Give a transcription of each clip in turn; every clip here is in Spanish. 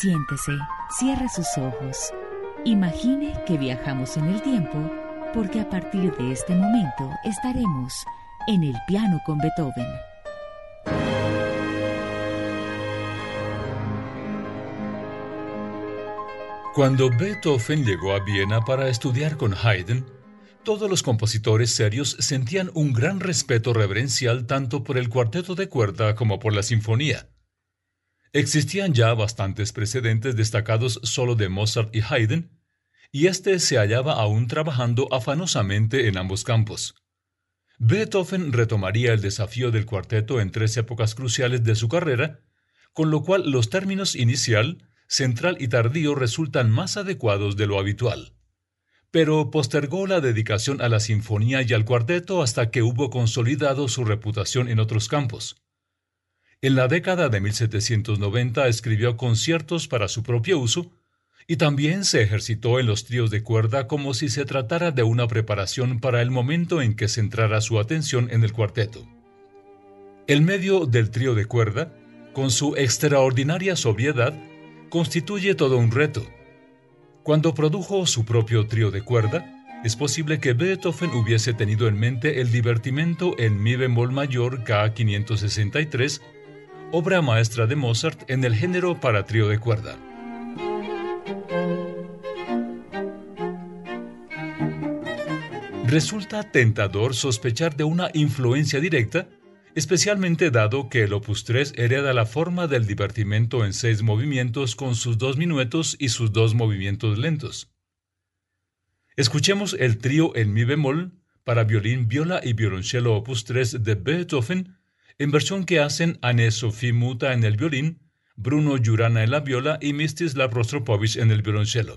Siéntese, cierre sus ojos. Imagine que viajamos en el tiempo porque a partir de este momento estaremos en el piano con Beethoven. Cuando Beethoven llegó a Viena para estudiar con Haydn, todos los compositores serios sentían un gran respeto reverencial tanto por el cuarteto de cuerda como por la sinfonía. Existían ya bastantes precedentes destacados solo de Mozart y Haydn, y éste se hallaba aún trabajando afanosamente en ambos campos. Beethoven retomaría el desafío del cuarteto en tres épocas cruciales de su carrera, con lo cual los términos inicial, central y tardío resultan más adecuados de lo habitual. Pero postergó la dedicación a la sinfonía y al cuarteto hasta que hubo consolidado su reputación en otros campos. En la década de 1790 escribió conciertos para su propio uso y también se ejercitó en los tríos de cuerda como si se tratara de una preparación para el momento en que centrara su atención en el cuarteto. El medio del trío de cuerda, con su extraordinaria sobriedad, constituye todo un reto. Cuando produjo su propio trío de cuerda, es posible que Beethoven hubiese tenido en mente el divertimento en mi bemol mayor K563, obra maestra de Mozart en el género para trío de cuerda. Resulta tentador sospechar de una influencia directa especialmente dado que el Opus 3 hereda la forma del divertimento en seis movimientos con sus dos minuetos y sus dos movimientos lentos. Escuchemos el trío en mi bemol para violín, viola y violonchelo Opus 3 de Beethoven, en versión que hacen Anne-Sophie Muta en el violín, Bruno Jurana en la viola y Mistislav Rostropovich en el violonchelo.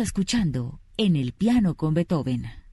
Escuchando en el piano con Beethoven.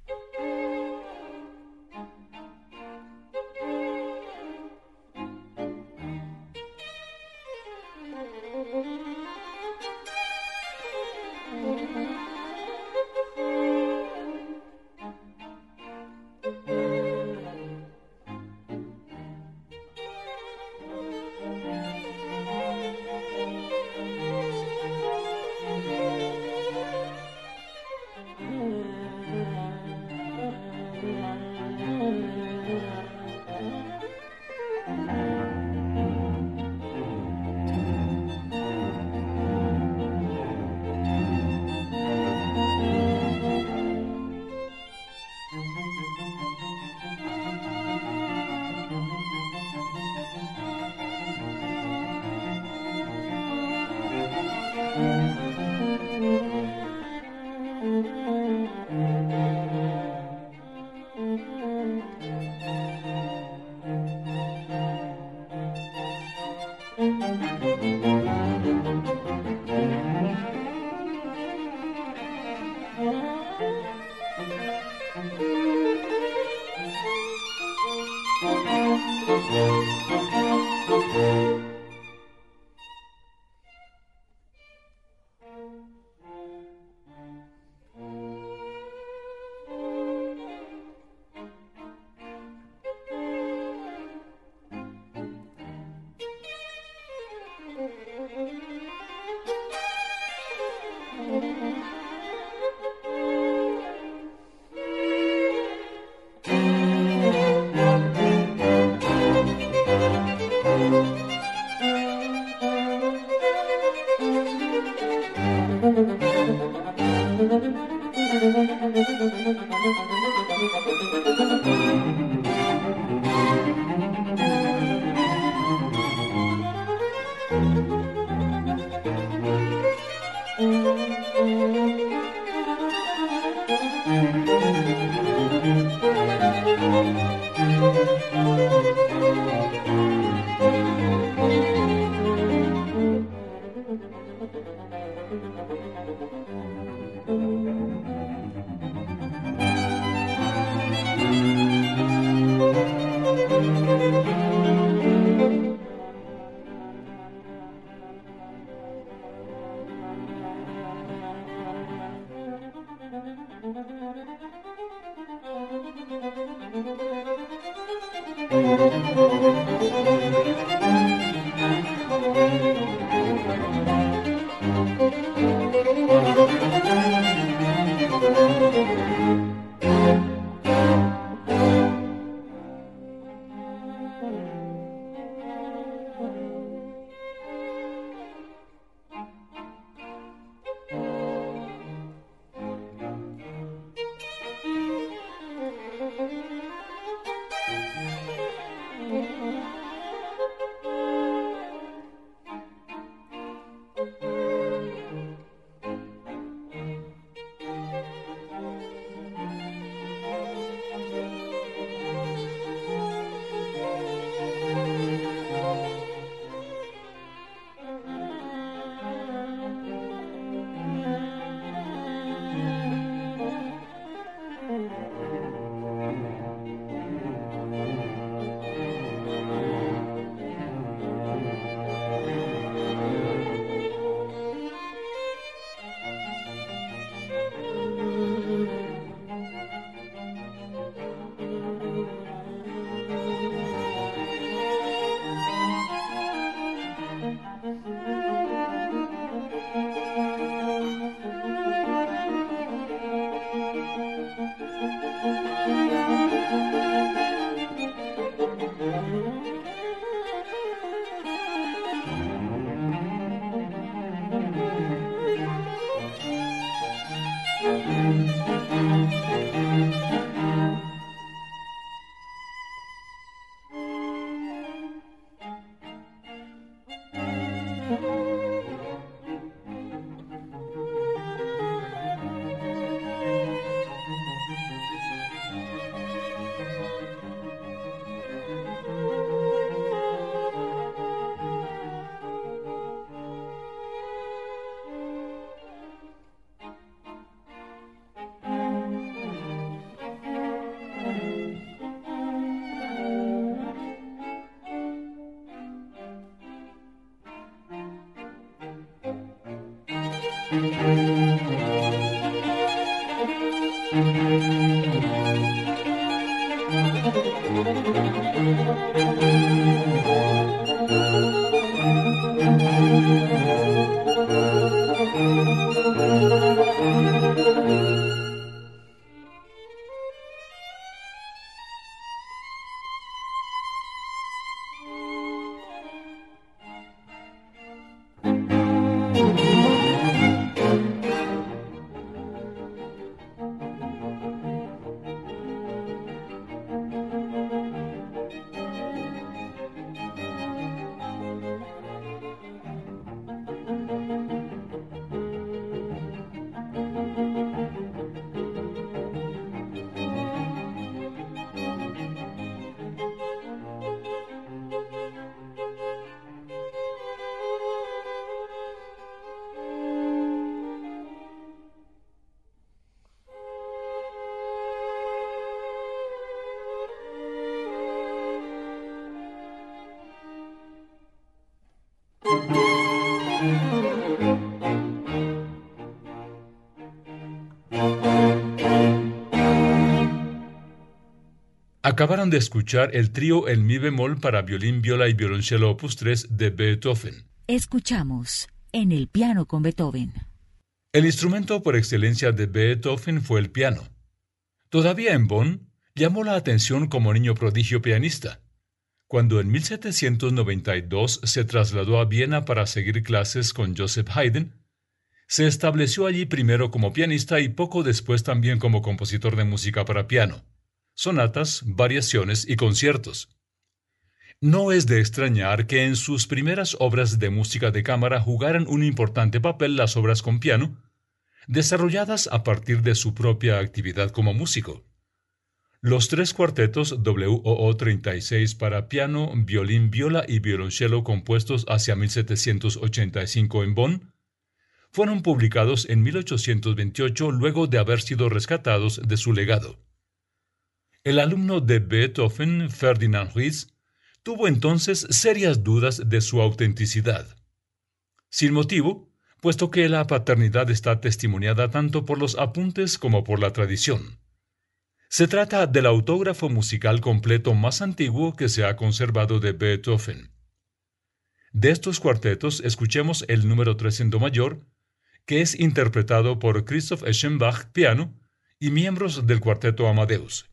Acabaron de escuchar el trío El Mi bemol para violín, viola y violonchelo opus 3 de Beethoven. Escuchamos en el piano con Beethoven. El instrumento por excelencia de Beethoven fue el piano. Todavía en Bonn, llamó la atención como niño prodigio pianista. Cuando en 1792 se trasladó a Viena para seguir clases con Joseph Haydn, se estableció allí primero como pianista y poco después también como compositor de música para piano sonatas, variaciones y conciertos. No es de extrañar que en sus primeras obras de música de cámara jugaran un importante papel las obras con piano, desarrolladas a partir de su propia actividad como músico. Los tres cuartetos WOO 36 para piano, violín, viola y violonchelo compuestos hacia 1785 en Bonn fueron publicados en 1828 luego de haber sido rescatados de su legado. El alumno de Beethoven, Ferdinand Ruiz, tuvo entonces serias dudas de su autenticidad. Sin motivo, puesto que la paternidad está testimoniada tanto por los apuntes como por la tradición. Se trata del autógrafo musical completo más antiguo que se ha conservado de Beethoven. De estos cuartetos escuchemos el número 3 en Do mayor, que es interpretado por Christoph Eschenbach piano y miembros del cuarteto Amadeus.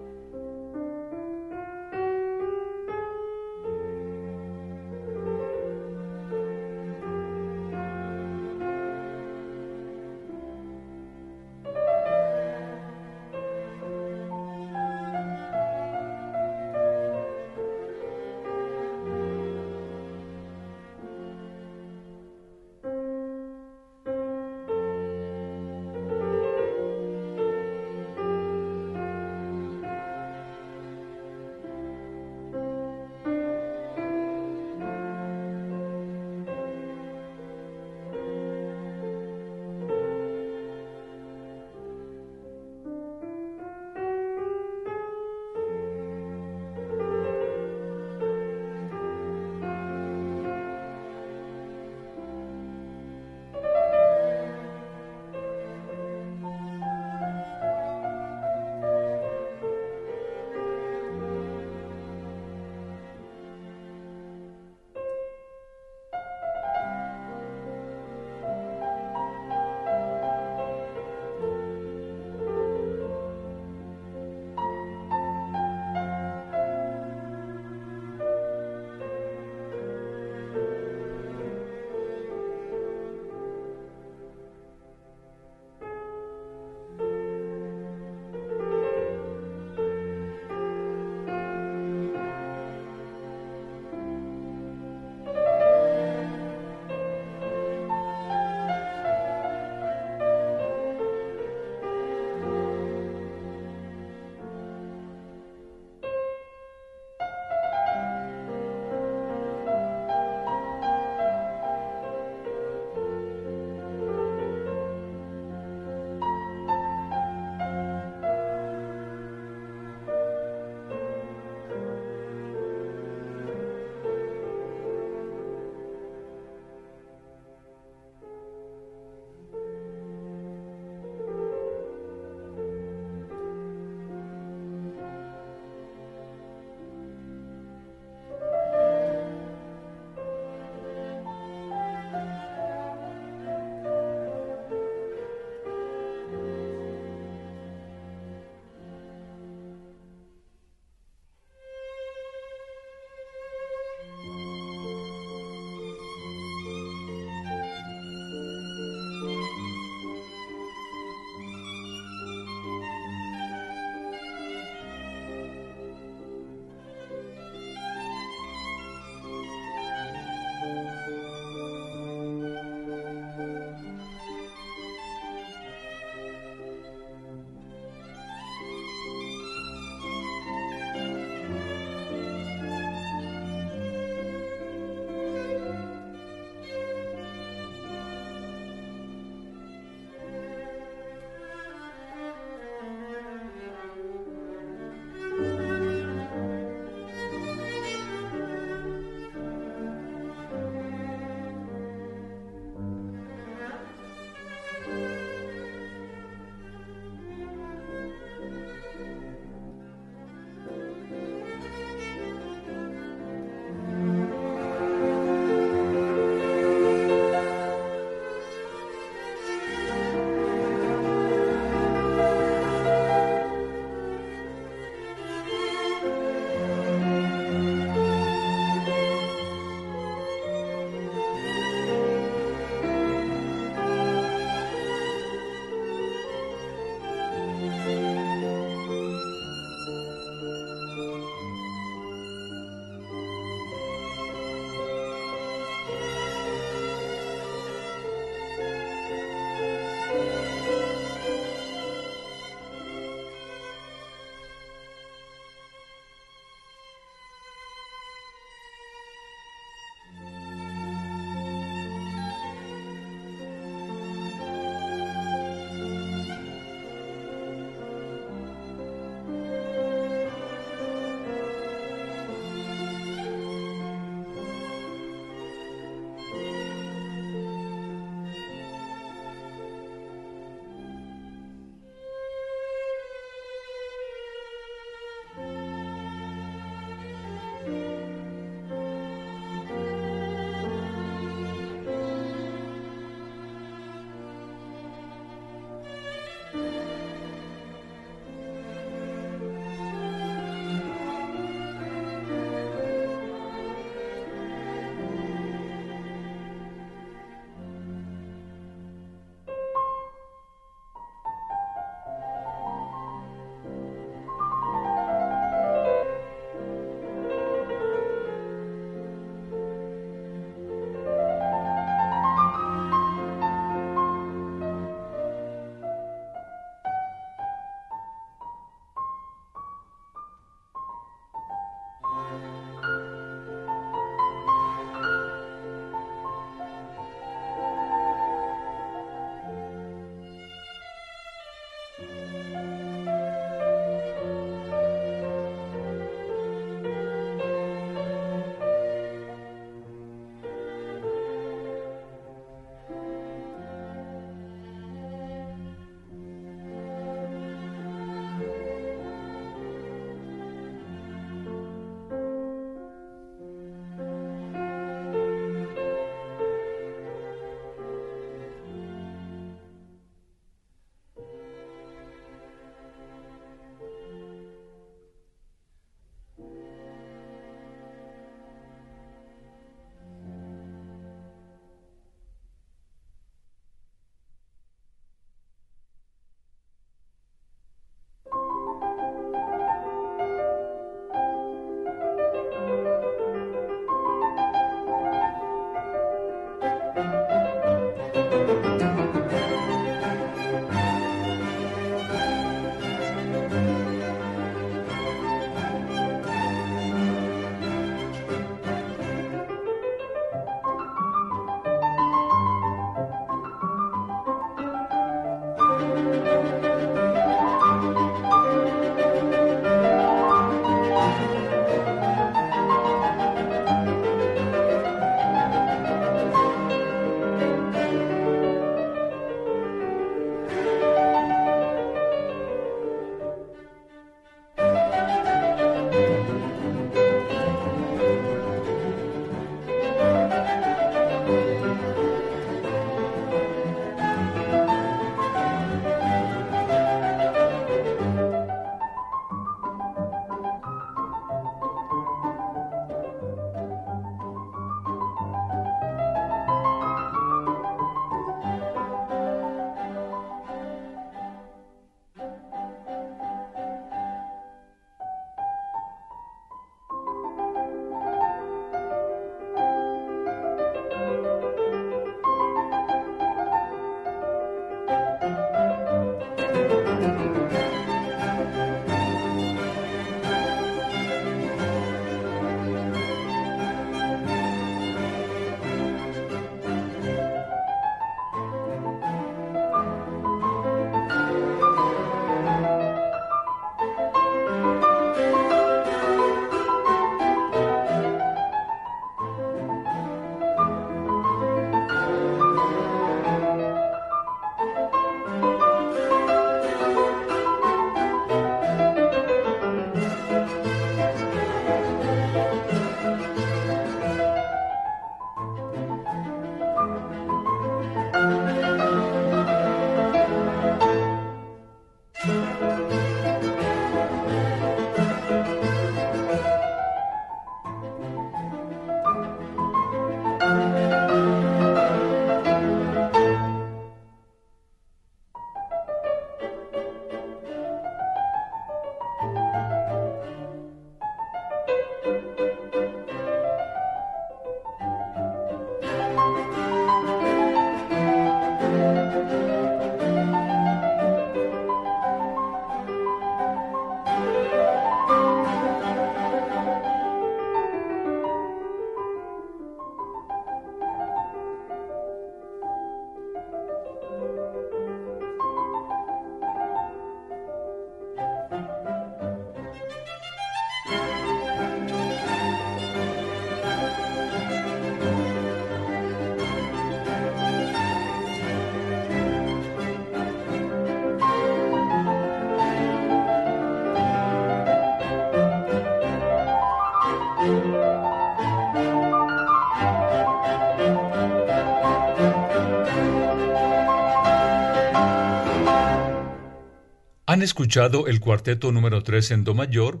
Escuchado el cuarteto número 3 en Do mayor,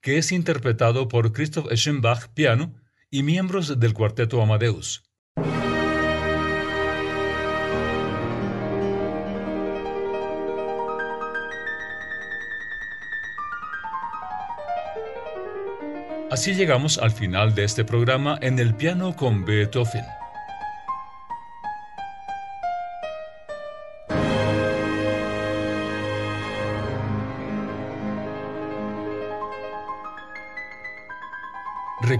que es interpretado por Christoph Eschenbach piano y miembros del cuarteto Amadeus. Así llegamos al final de este programa en el piano con Beethoven.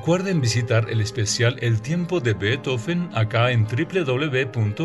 Recuerden visitar el especial El tiempo de Beethoven acá en www.hjck.com.